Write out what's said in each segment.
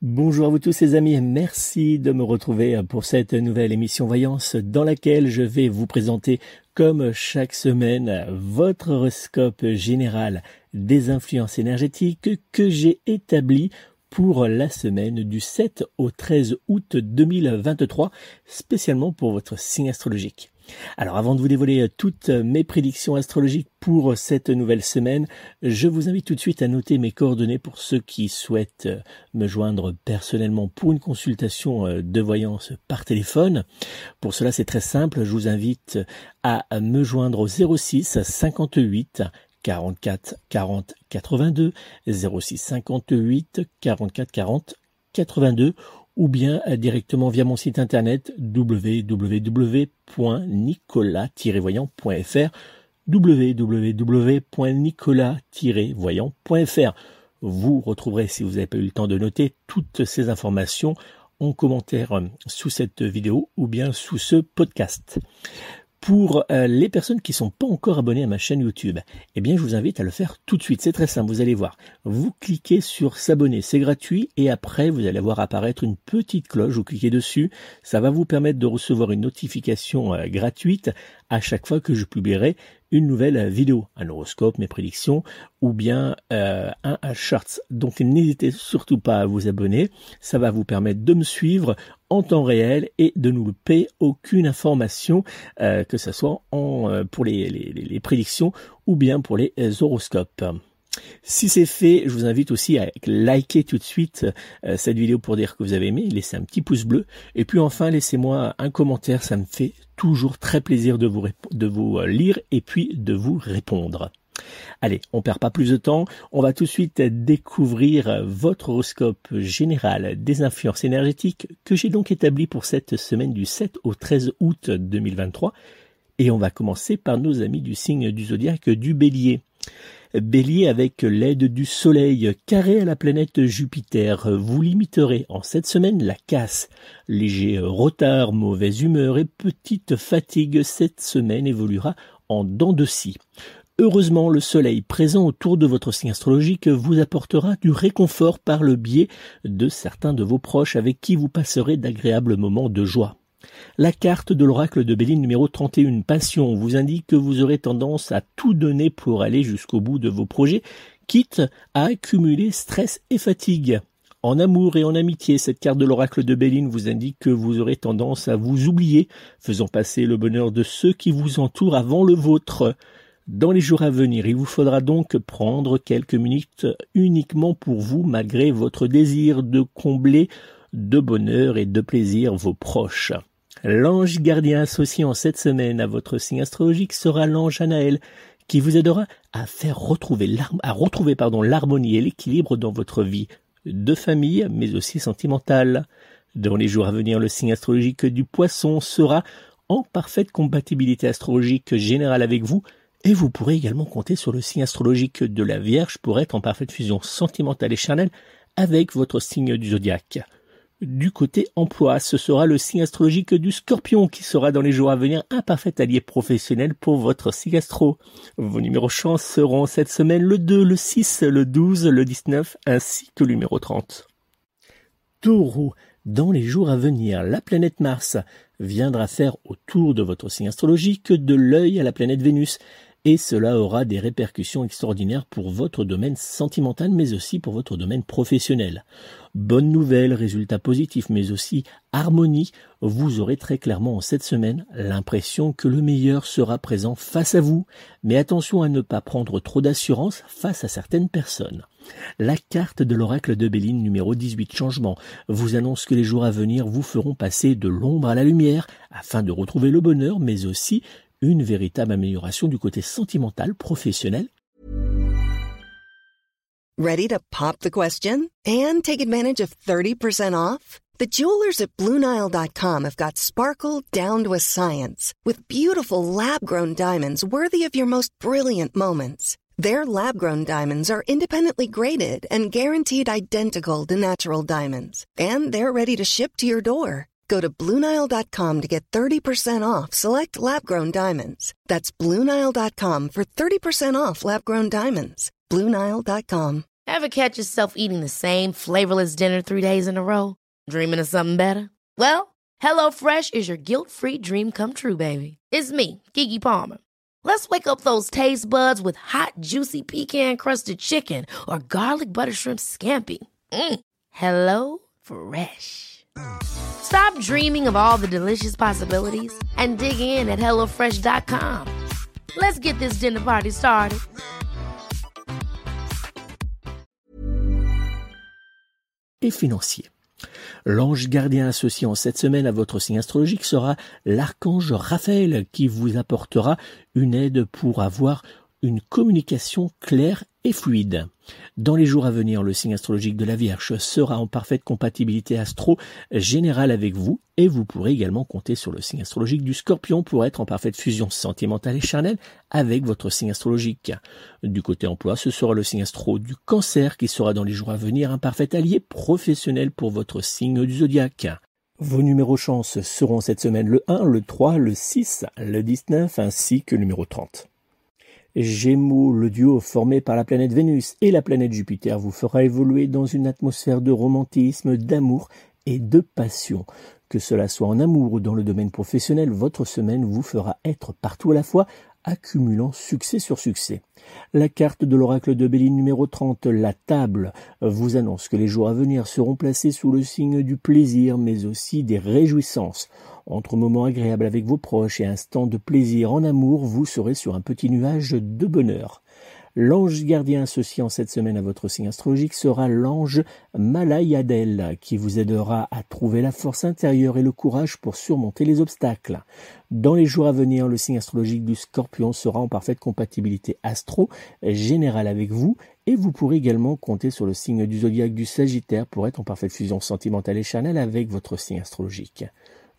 Bonjour à vous tous les amis, merci de me retrouver pour cette nouvelle émission Voyance dans laquelle je vais vous présenter comme chaque semaine votre horoscope général des influences énergétiques que j'ai établi pour la semaine du 7 au 13 août 2023, spécialement pour votre signe astrologique. Alors avant de vous dévoiler toutes mes prédictions astrologiques pour cette nouvelle semaine, je vous invite tout de suite à noter mes coordonnées pour ceux qui souhaitent me joindre personnellement pour une consultation de voyance par téléphone. Pour cela, c'est très simple, je vous invite à me joindre au 06 58 44 40 82 06 58 44 40 82 ou bien directement via mon site internet www.nicolas-voyant.fr www.nicolas-voyant.fr Vous retrouverez, si vous n'avez pas eu le temps de noter, toutes ces informations en commentaire sous cette vidéo ou bien sous ce podcast. Pour euh, les personnes qui ne sont pas encore abonnées à ma chaîne YouTube, eh bien je vous invite à le faire tout de suite. C'est très simple, vous allez voir. Vous cliquez sur s'abonner, c'est gratuit et après vous allez voir apparaître une petite cloche, vous cliquez dessus. Ça va vous permettre de recevoir une notification euh, gratuite à chaque fois que je publierai une nouvelle vidéo, un horoscope, mes prédictions ou bien euh, un, un. Donc n'hésitez surtout pas à vous abonner, ça va vous permettre de me suivre en temps réel et de nous louper aucune information, euh, que ce soit en, euh, pour les, prédictions ou bien pour les horoscopes. Si c'est fait, je vous invite aussi à liker tout de suite euh, cette vidéo pour dire que vous avez aimé, laissez un petit pouce bleu et puis enfin laissez-moi un commentaire, ça me fait toujours très plaisir de vous, de vous lire et puis de vous répondre. Allez, on perd pas plus de temps, on va tout de suite découvrir votre horoscope général des influences énergétiques que j'ai donc établi pour cette semaine du 7 au 13 août 2023 et on va commencer par nos amis du signe du zodiaque du bélier. Bélier avec l'aide du soleil carré à la planète Jupiter, vous limiterez en cette semaine la casse. Léger retard, mauvaise humeur et petite fatigue cette semaine évoluera en dents de scie. Heureusement, le soleil présent autour de votre signe astrologique vous apportera du réconfort par le biais de certains de vos proches avec qui vous passerez d'agréables moments de joie. La carte de l'oracle de Béline numéro 31, Passion, vous indique que vous aurez tendance à tout donner pour aller jusqu'au bout de vos projets, quitte à accumuler stress et fatigue. En amour et en amitié, cette carte de l'oracle de Béline vous indique que vous aurez tendance à vous oublier, faisant passer le bonheur de ceux qui vous entourent avant le vôtre. Dans les jours à venir, il vous faudra donc prendre quelques minutes uniquement pour vous, malgré votre désir de combler de bonheur et de plaisir vos proches. L'ange gardien associé en cette semaine à votre signe astrologique sera l'ange Anaël, qui vous aidera à faire retrouver l'harmonie et l'équilibre dans votre vie de famille, mais aussi sentimentale. Dans les jours à venir, le signe astrologique du poisson sera en parfaite compatibilité astrologique générale avec vous, Et vous pourrez également compter sur le signe astrologique de la Vierge pour être en parfaite fusion sentimentale et charnelle avec votre signe du zodiaque. Du côté emploi, ce sera le signe astrologique du scorpion qui sera dans les jours à venir un parfait allié professionnel pour votre signe astro. Vos numéros chance seront cette semaine le 2, le 6, le 12, le 19 ainsi que le numéro 30. Taureau, dans les jours à venir, la planète Mars viendra faire autour de votre signe astrologique de l'œil à la planète Vénus et cela aura des répercussions extraordinaires pour votre domaine sentimental mais aussi pour votre domaine professionnel. Bonne nouvelle, résultats positifs mais aussi harmonie, vous aurez très clairement en cette semaine l'impression que le meilleur sera présent face à vous, mais attention à ne pas prendre trop d'assurance face à certaines personnes. La carte de l'oracle de Béline numéro 18 changement vous annonce que les jours à venir vous feront passer de l'ombre à la lumière afin de retrouver le bonheur mais aussi une véritable amélioration du côté sentimental, professionnel. Ready to pop the question and take advantage of 30% off? The jewelers at BlueNile.com have got sparkle down to a science with beautiful lab-grown diamonds worthy of your most brilliant moments. Their lab-grown diamonds are independently graded and guaranteed identical to natural diamonds, and they're ready to ship to your door. Go to Bluenile.com to get 30% off select lab grown diamonds. That's Bluenile.com for 30% off lab grown diamonds. Bluenile.com. Ever catch yourself eating the same flavorless dinner three days in a row? Dreaming of something better? Well, HelloFresh is your guilt free dream come true, baby. It's me, Kiki Palmer. Let's wake up those taste buds with hot, juicy pecan crusted chicken or garlic butter shrimp scampi. Mm. Hello Fresh. Stop dreaming of all the delicious possibilities and dig in at HelloFresh.com. Let's get this dinner party started. Et financier. L'ange gardien associé en cette semaine à votre signe astrologique sera l'archange Raphaël qui vous apportera une aide pour avoir une communication claire et fluide. Dans les jours à venir, le signe astrologique de la Vierge sera en parfaite compatibilité astro générale avec vous et vous pourrez également compter sur le signe astrologique du Scorpion pour être en parfaite fusion sentimentale et charnelle avec votre signe astrologique. Du côté emploi, ce sera le signe astro du Cancer qui sera dans les jours à venir un parfait allié professionnel pour votre signe du zodiaque. Vos numéros chance seront cette semaine le 1, le 3, le 6, le 19 ainsi que le numéro 30. Gémeaux, le duo formé par la planète Vénus et la planète Jupiter vous fera évoluer dans une atmosphère de romantisme, d'amour et de passion. Que cela soit en amour ou dans le domaine professionnel, votre semaine vous fera être partout à la fois, accumulant succès sur succès. La carte de l'oracle de Béline numéro 30, la table, vous annonce que les jours à venir seront placés sous le signe du plaisir, mais aussi des réjouissances. Entre moments agréables avec vos proches et instants de plaisir en amour, vous serez sur un petit nuage de bonheur. L'ange gardien associé en cette semaine à votre signe astrologique sera l'ange Malayadel qui vous aidera à trouver la force intérieure et le courage pour surmonter les obstacles. Dans les jours à venir, le signe astrologique du scorpion sera en parfaite compatibilité astro générale avec vous et vous pourrez également compter sur le signe du zodiaque du sagittaire pour être en parfaite fusion sentimentale et charnelle avec votre signe astrologique.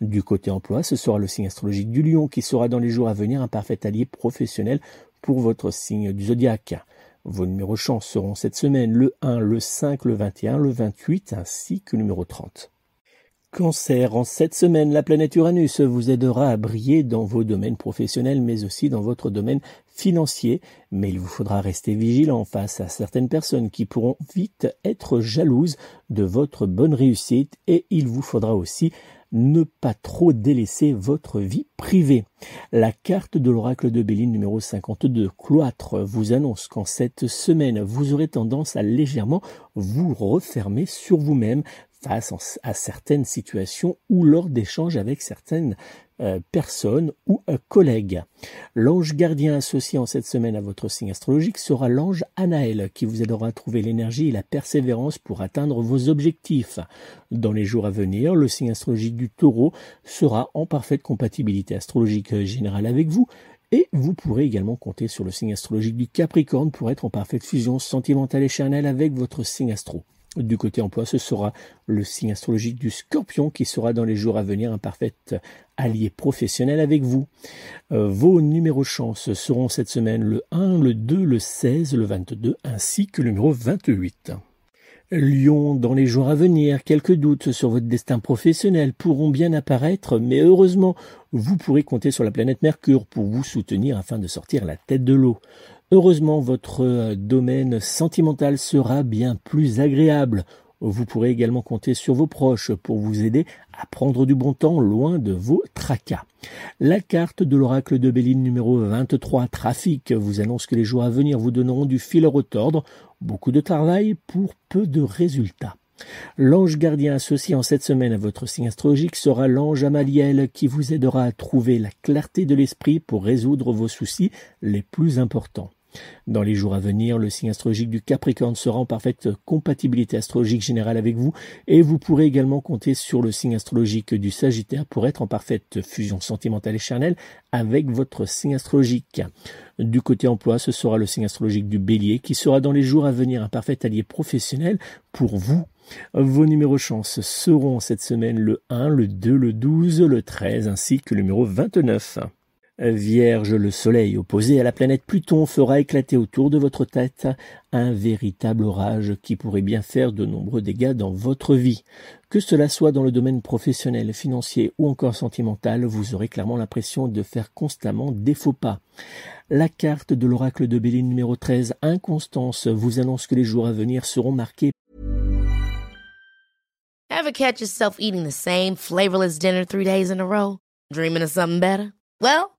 Du côté emploi, ce sera le signe astrologique du lion qui sera dans les jours à venir un parfait allié professionnel pour votre signe du zodiaque. Vos numéros chance seront cette semaine le 1, le 5, le 21, le 28 ainsi que le numéro 30. Cancer, en cette semaine, la planète Uranus vous aidera à briller dans vos domaines professionnels, mais aussi dans votre domaine financier. Mais il vous faudra rester vigilant face à certaines personnes qui pourront vite être jalouses de votre bonne réussite et il vous faudra aussi ne pas trop délaisser votre vie privée. La carte de l'oracle de Béline numéro 52, cloître, vous annonce qu'en cette semaine, vous aurez tendance à légèrement vous refermer sur vous-même face à certaines situations ou lors d'échanges avec certaines personne ou un collègue. L'ange gardien associé en cette semaine à votre signe astrologique sera l'ange Anaël qui vous aidera à trouver l'énergie et la persévérance pour atteindre vos objectifs. Dans les jours à venir, le signe astrologique du taureau sera en parfaite compatibilité astrologique générale avec vous et vous pourrez également compter sur le signe astrologique du Capricorne pour être en parfaite fusion sentimentale et charnelle avec votre signe astro. Du côté emploi, ce sera le signe astrologique du scorpion qui sera dans les jours à venir un parfait allié professionnel avec vous. Euh, vos numéros chance seront cette semaine le 1, le 2, le 16, le 22 ainsi que le numéro 28. Lyon, dans les jours à venir, quelques doutes sur votre destin professionnel pourront bien apparaître, mais heureusement, vous pourrez compter sur la planète Mercure pour vous soutenir afin de sortir la tête de l'eau. Heureusement, votre euh, domaine sentimental sera bien plus agréable. Vous pourrez également compter sur vos proches pour vous aider à prendre du bon temps loin de vos tracas. La carte de l'oracle de Béline numéro 23 Trafic vous annonce que les jours à venir vous donneront du fil à retordre, beaucoup de travail pour peu de résultats. L'ange gardien associé en cette semaine à votre signe astrologique sera l'ange Amaliel qui vous aidera à trouver la clarté de l'esprit pour résoudre vos soucis les plus importants. Dans les jours à venir, le signe astrologique du Capricorne sera en parfaite compatibilité astrologique générale avec vous et vous pourrez également compter sur le signe astrologique du Sagittaire pour être en parfaite fusion sentimentale et charnelle avec votre signe astrologique. Du côté emploi, ce sera le signe astrologique du Bélier qui sera dans les jours à venir un parfait allié professionnel pour vous. Vos numéros chance seront cette semaine le 1, le 2, le 12, le 13 ainsi que le numéro 29. Vierge, le soleil opposé à la planète Pluton fera éclater autour de votre tête un véritable orage qui pourrait bien faire de nombreux dégâts dans votre vie. Que cela soit dans le domaine professionnel, financier ou encore sentimental, vous aurez clairement l'impression de faire constamment des faux pas. La carte de l'oracle de Béline numéro 13, Inconstance, vous annonce que les jours à venir seront marqués. Well,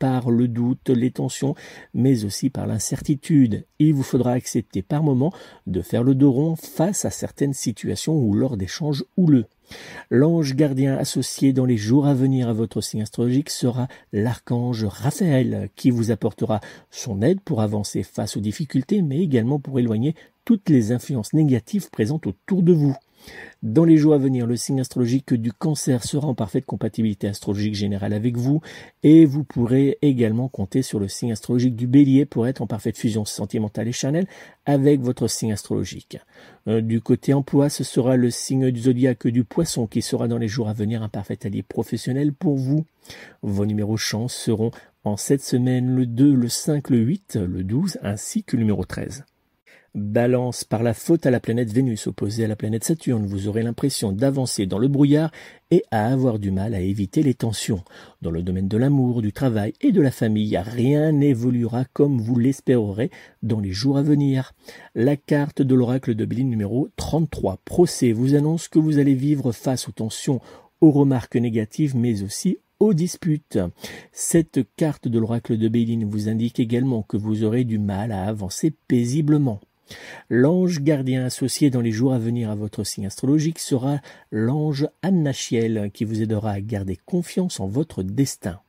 par le doute, les tensions, mais aussi par l'incertitude. Il vous faudra accepter par moment de faire le dos rond face à certaines situations ou lors d'échanges houleux. L'ange gardien associé dans les jours à venir à votre signe astrologique sera l'archange Raphaël qui vous apportera son aide pour avancer face aux difficultés mais également pour éloigner toutes les influences négatives présentes autour de vous. Dans les jours à venir, le signe astrologique du cancer sera en parfaite compatibilité astrologique générale avec vous et vous pourrez également compter sur le signe astrologique du bélier pour être en parfaite fusion sentimentale et charnelle avec votre signe astrologique. Euh, du côté emploi, ce sera le signe du zodiaque du poisson qui sera dans les jours à venir un parfait allié professionnel pour vous. Vos numéros chance seront en cette semaine le 2, le 5, le 8, le 12 ainsi que le numéro 13. Balance par la faute à la planète Vénus opposée à la planète Saturne, vous aurez l'impression d'avancer dans le brouillard et à avoir du mal à éviter les tensions. Dans le domaine de l'amour, du travail et de la famille, rien n'évoluera comme vous l'espérerez dans les jours à venir. La carte de l'oracle de Béline numéro 33, procès, vous annonce que vous allez vivre face aux tensions aux remarques négatives, mais aussi aux disputes. Cette carte de l'oracle de Béline vous indique également que vous aurez du mal à avancer paisiblement. L'ange gardien associé dans les jours à venir à votre signe astrologique sera l'ange Annachiel qui vous aidera à garder confiance en votre destin.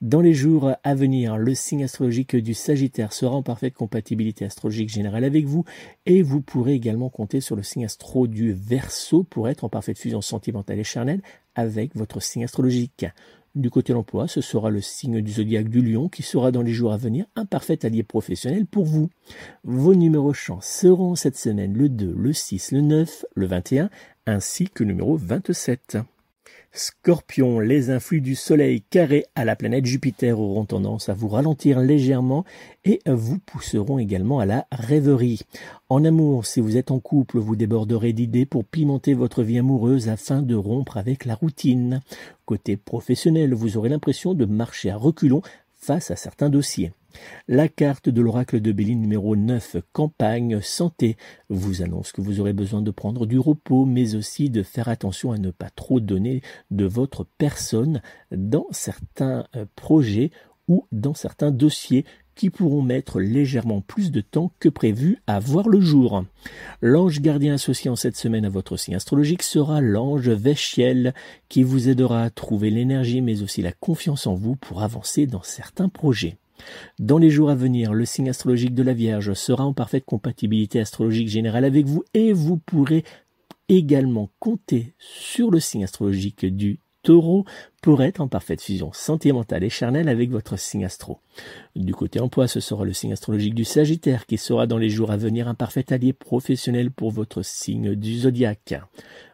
Dans les jours à venir, le signe astrologique du Sagittaire sera en parfaite compatibilité astrologique générale avec vous et vous pourrez également compter sur le signe astro du Verseau pour être en parfaite fusion sentimentale et charnelle avec votre signe astrologique. Du côté l'emploi, ce sera le signe du zodiaque du lion qui sera dans les jours à venir un parfait allié professionnel pour vous. Vos numéros chance seront cette semaine le 2, le 6, le 9, le 21 ainsi que le numéro 27. Scorpion, les influx du Soleil carré à la planète Jupiter auront tendance à vous ralentir légèrement et vous pousseront également à la rêverie. En amour, si vous êtes en couple, vous déborderez d'idées pour pimenter votre vie amoureuse afin de rompre avec la routine. Côté professionnel, vous aurez l'impression de marcher à reculons face à certains dossiers. La carte de l'oracle de Béline numéro 9, campagne, santé, vous annonce que vous aurez besoin de prendre du repos, mais aussi de faire attention à ne pas trop donner de votre personne dans certains euh, projets ou dans certains dossiers qui pourront mettre légèrement plus de temps que prévu à voir le jour. L'ange gardien associé en cette semaine à votre signe astrologique sera l'ange Véchiel qui vous aidera à trouver l'énergie mais aussi la confiance en vous pour avancer dans certains projets. Dans les jours à venir, le signe astrologique de la Vierge sera en parfaite compatibilité astrologique générale avec vous et vous pourrez également compter sur le signe astrologique du taureau pour être en parfaite fusion sentimentale et charnelle avec votre signe astro. Du côté emploi, ce sera le signe astrologique du Sagittaire qui sera dans les jours à venir un parfait allié professionnel pour votre signe du zodiaque.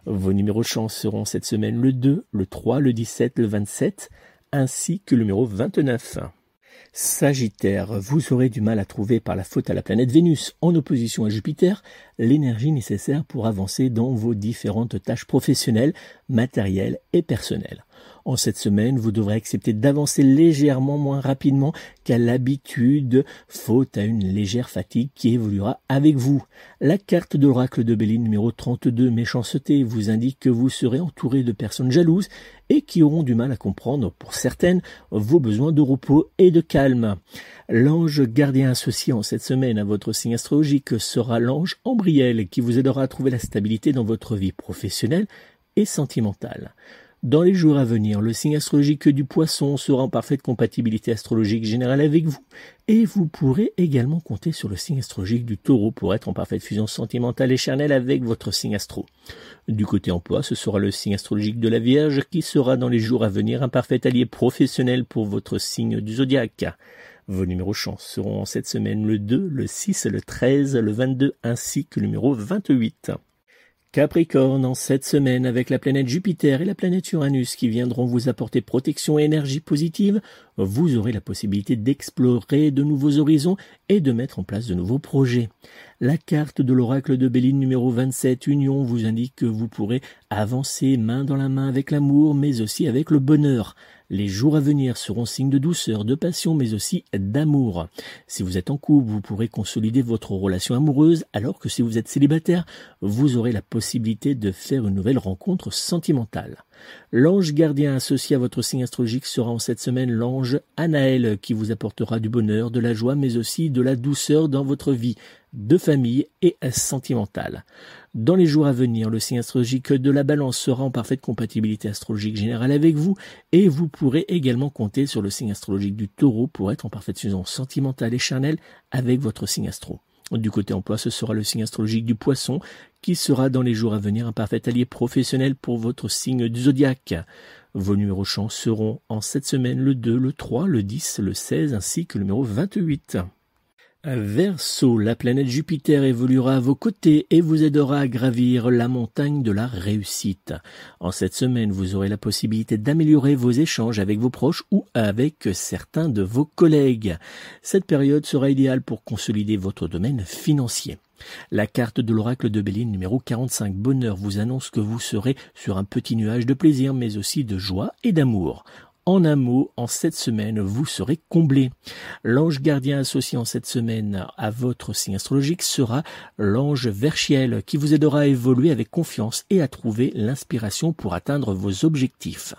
Vos numéros chance seront cette semaine le 2, le 3, le 17, le 27 ainsi que le numéro 29. Sagittaire, vous aurez du mal à trouver par la faute à la planète Vénus en opposition à Jupiter l'énergie nécessaire pour avancer dans vos différentes tâches professionnelles, matérielles et personnelles. En cette semaine, vous devrez accepter d'avancer légèrement moins rapidement qu'à l'habitude, faute à une légère fatigue qui évoluera avec vous. La carte de l'oracle de Béline numéro 32, méchanceté, vous indique que vous serez entouré de personnes jalouses et qui auront du mal à comprendre, pour certaines, vos besoins de repos et de calme. L'ange gardien associé en cette semaine à votre signe astrologique sera l'ange Ambriel qui vous aidera à trouver la stabilité dans votre vie professionnelle et sentimentale. Dans les jours à venir, le signe astrologique du poisson sera en parfaite compatibilité astrologique générale avec vous, et vous pourrez également compter sur le signe astrologique du taureau pour être en parfaite fusion sentimentale et charnelle avec votre signe astro. Du côté emploi, ce sera le signe astrologique de la Vierge qui sera dans les jours à venir un parfait allié professionnel pour votre signe du zodiaque. Vos numéros chance seront cette semaine le 2, le 6, le 13, le 22 ainsi que le numéro 28. Capricorne, en cette semaine, avec la planète Jupiter et la planète Uranus qui viendront vous apporter protection et énergie positive, vous aurez la possibilité d'explorer de nouveaux horizons et de mettre en place de nouveaux projets. La carte de l'oracle de Béline numéro 27 Union vous indique que vous pourrez avancer main dans la main avec l'amour mais aussi avec le bonheur. Les jours à venir seront signes de douceur, de passion, mais aussi d'amour. Si vous êtes en couple, vous pourrez consolider votre relation amoureuse, alors que si vous êtes célibataire, vous aurez la possibilité de faire une nouvelle rencontre sentimentale. L'ange gardien associé à votre signe astrologique sera en cette semaine l'ange Anaël qui vous apportera du bonheur, de la joie, mais aussi de la douceur dans votre vie de famille et sentimentale. Dans les jours à venir, le signe astrologique de la balance sera en parfaite compatibilité astrologique générale avec vous et vous pourrez également compter sur le signe astrologique du taureau pour être en parfaite fusion sentimentale et charnelle avec votre signe astro. Du côté emploi, ce sera le signe astrologique du poisson qui sera dans les jours à venir un parfait allié professionnel pour votre signe du zodiaque. Vos numéros chance seront en cette semaine le 2, le 3, le 10, le 16 ainsi que le numéro 28. Verseau, la planète Jupiter évoluera à vos côtés et vous aidera à gravir la montagne de la réussite. En cette semaine, vous aurez la possibilité d'améliorer vos échanges avec vos proches ou avec certains de vos collègues. Cette période sera idéale pour consolider votre domaine financier. La carte de l'oracle de Béline numéro 45 Bonheur vous annonce que vous serez sur un petit nuage de plaisir mais aussi de joie et d'amour. En un mot, en cette semaine, vous serez comblé. L'ange gardien associé en cette semaine à votre signe astrologique sera l'ange Verchiel qui vous aidera à évoluer avec confiance et à trouver l'inspiration pour atteindre vos objectifs.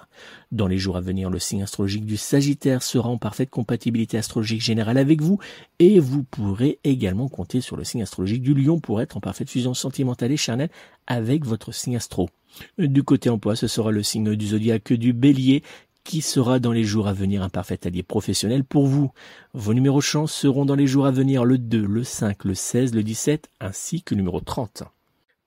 Dans les jours à venir, le signe astrologique du Sagittaire sera en parfaite compatibilité astrologique générale avec vous et vous pourrez également compter sur le signe astrologique du Lion pour être en parfaite fusion sentimentale et charnelle avec votre signe astro. Du côté emploi, ce sera le signe du zodiaque du Bélier qui sera dans les jours à venir un parfait allié professionnel pour vous. Vos numéros chance seront dans les jours à venir le 2, le 5, le 16, le 17 ainsi que le numéro 30.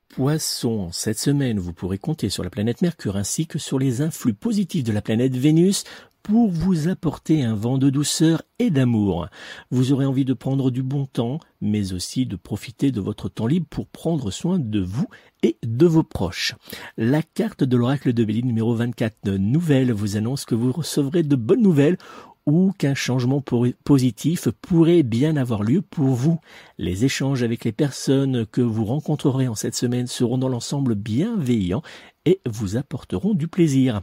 Poisson, cette semaine, vous pourrez compter sur la planète Mercure ainsi que sur les influx positifs de la planète Vénus pour vous apporter un vent de douceur et d'amour. Vous aurez envie de prendre du bon temps, mais aussi de profiter de votre temps libre pour prendre soin de vous et de vos proches. La carte de l'oracle de Béline numéro 24 nouvelle vous annonce que vous recevrez de bonnes nouvelles ou qu'un changement positif pourrait bien avoir lieu pour vous. Les échanges avec les personnes que vous rencontrerez en cette semaine seront dans l'ensemble bienveillants et vous apporteront du plaisir.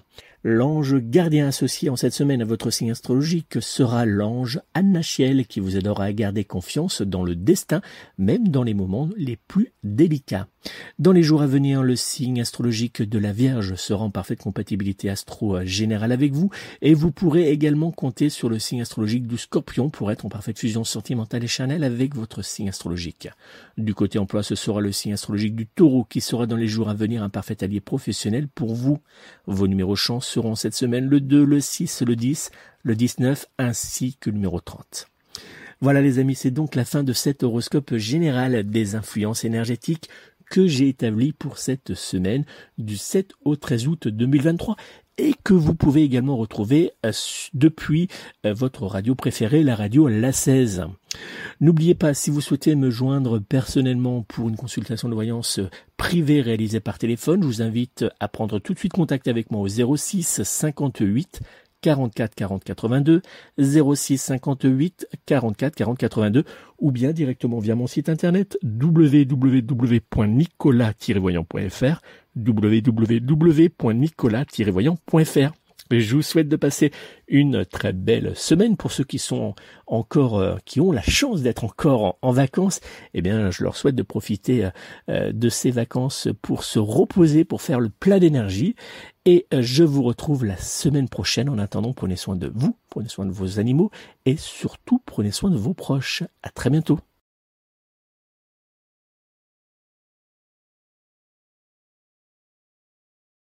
L'ange gardien associé en cette semaine à votre signe astrologique sera l'ange Annachiel qui vous aidera à garder confiance dans le destin, même dans les moments les plus délicats. Dans les jours à venir, le signe astrologique de la Vierge sera en parfaite compatibilité astro-générale avec vous et vous pourrez également compter sur le signe astrologique du Scorpion pour être en parfaite fusion sentimentale et charnelle avec votre signe astrologique. Du côté emploi, ce sera le signe astrologique du Taureau qui sera dans les jours à venir un parfait allié professionnel pour vous. Vos numéros chance seront cette semaine le 2, le 6, le 10, le 19 ainsi que le numéro 30. Voilà les amis, c'est donc la fin de cet horoscope général des influences énergétiques que j'ai établi pour cette semaine du 7 au 13 août 2023 et que vous pouvez également retrouver euh, depuis euh, votre radio préférée, la radio La 16. N'oubliez pas, si vous souhaitez me joindre personnellement pour une consultation de voyance privée réalisée par téléphone, je vous invite à prendre tout de suite contact avec moi au 06 58 44 40 82 06 58 44 40 82 ou bien directement via mon site internet www.nicolas-voyant.fr www.nicolas-voyant.fr je vous souhaite de passer une très belle semaine pour ceux qui sont encore, euh, qui ont la chance d'être encore en, vacances. Eh bien, je leur souhaite de profiter euh, de ces vacances pour se reposer, pour faire le plein d'énergie. Et euh, je vous retrouve la semaine prochaine. En attendant, prenez soin de vous, prenez soin de vos animaux et surtout prenez soin de vos proches. À très bientôt.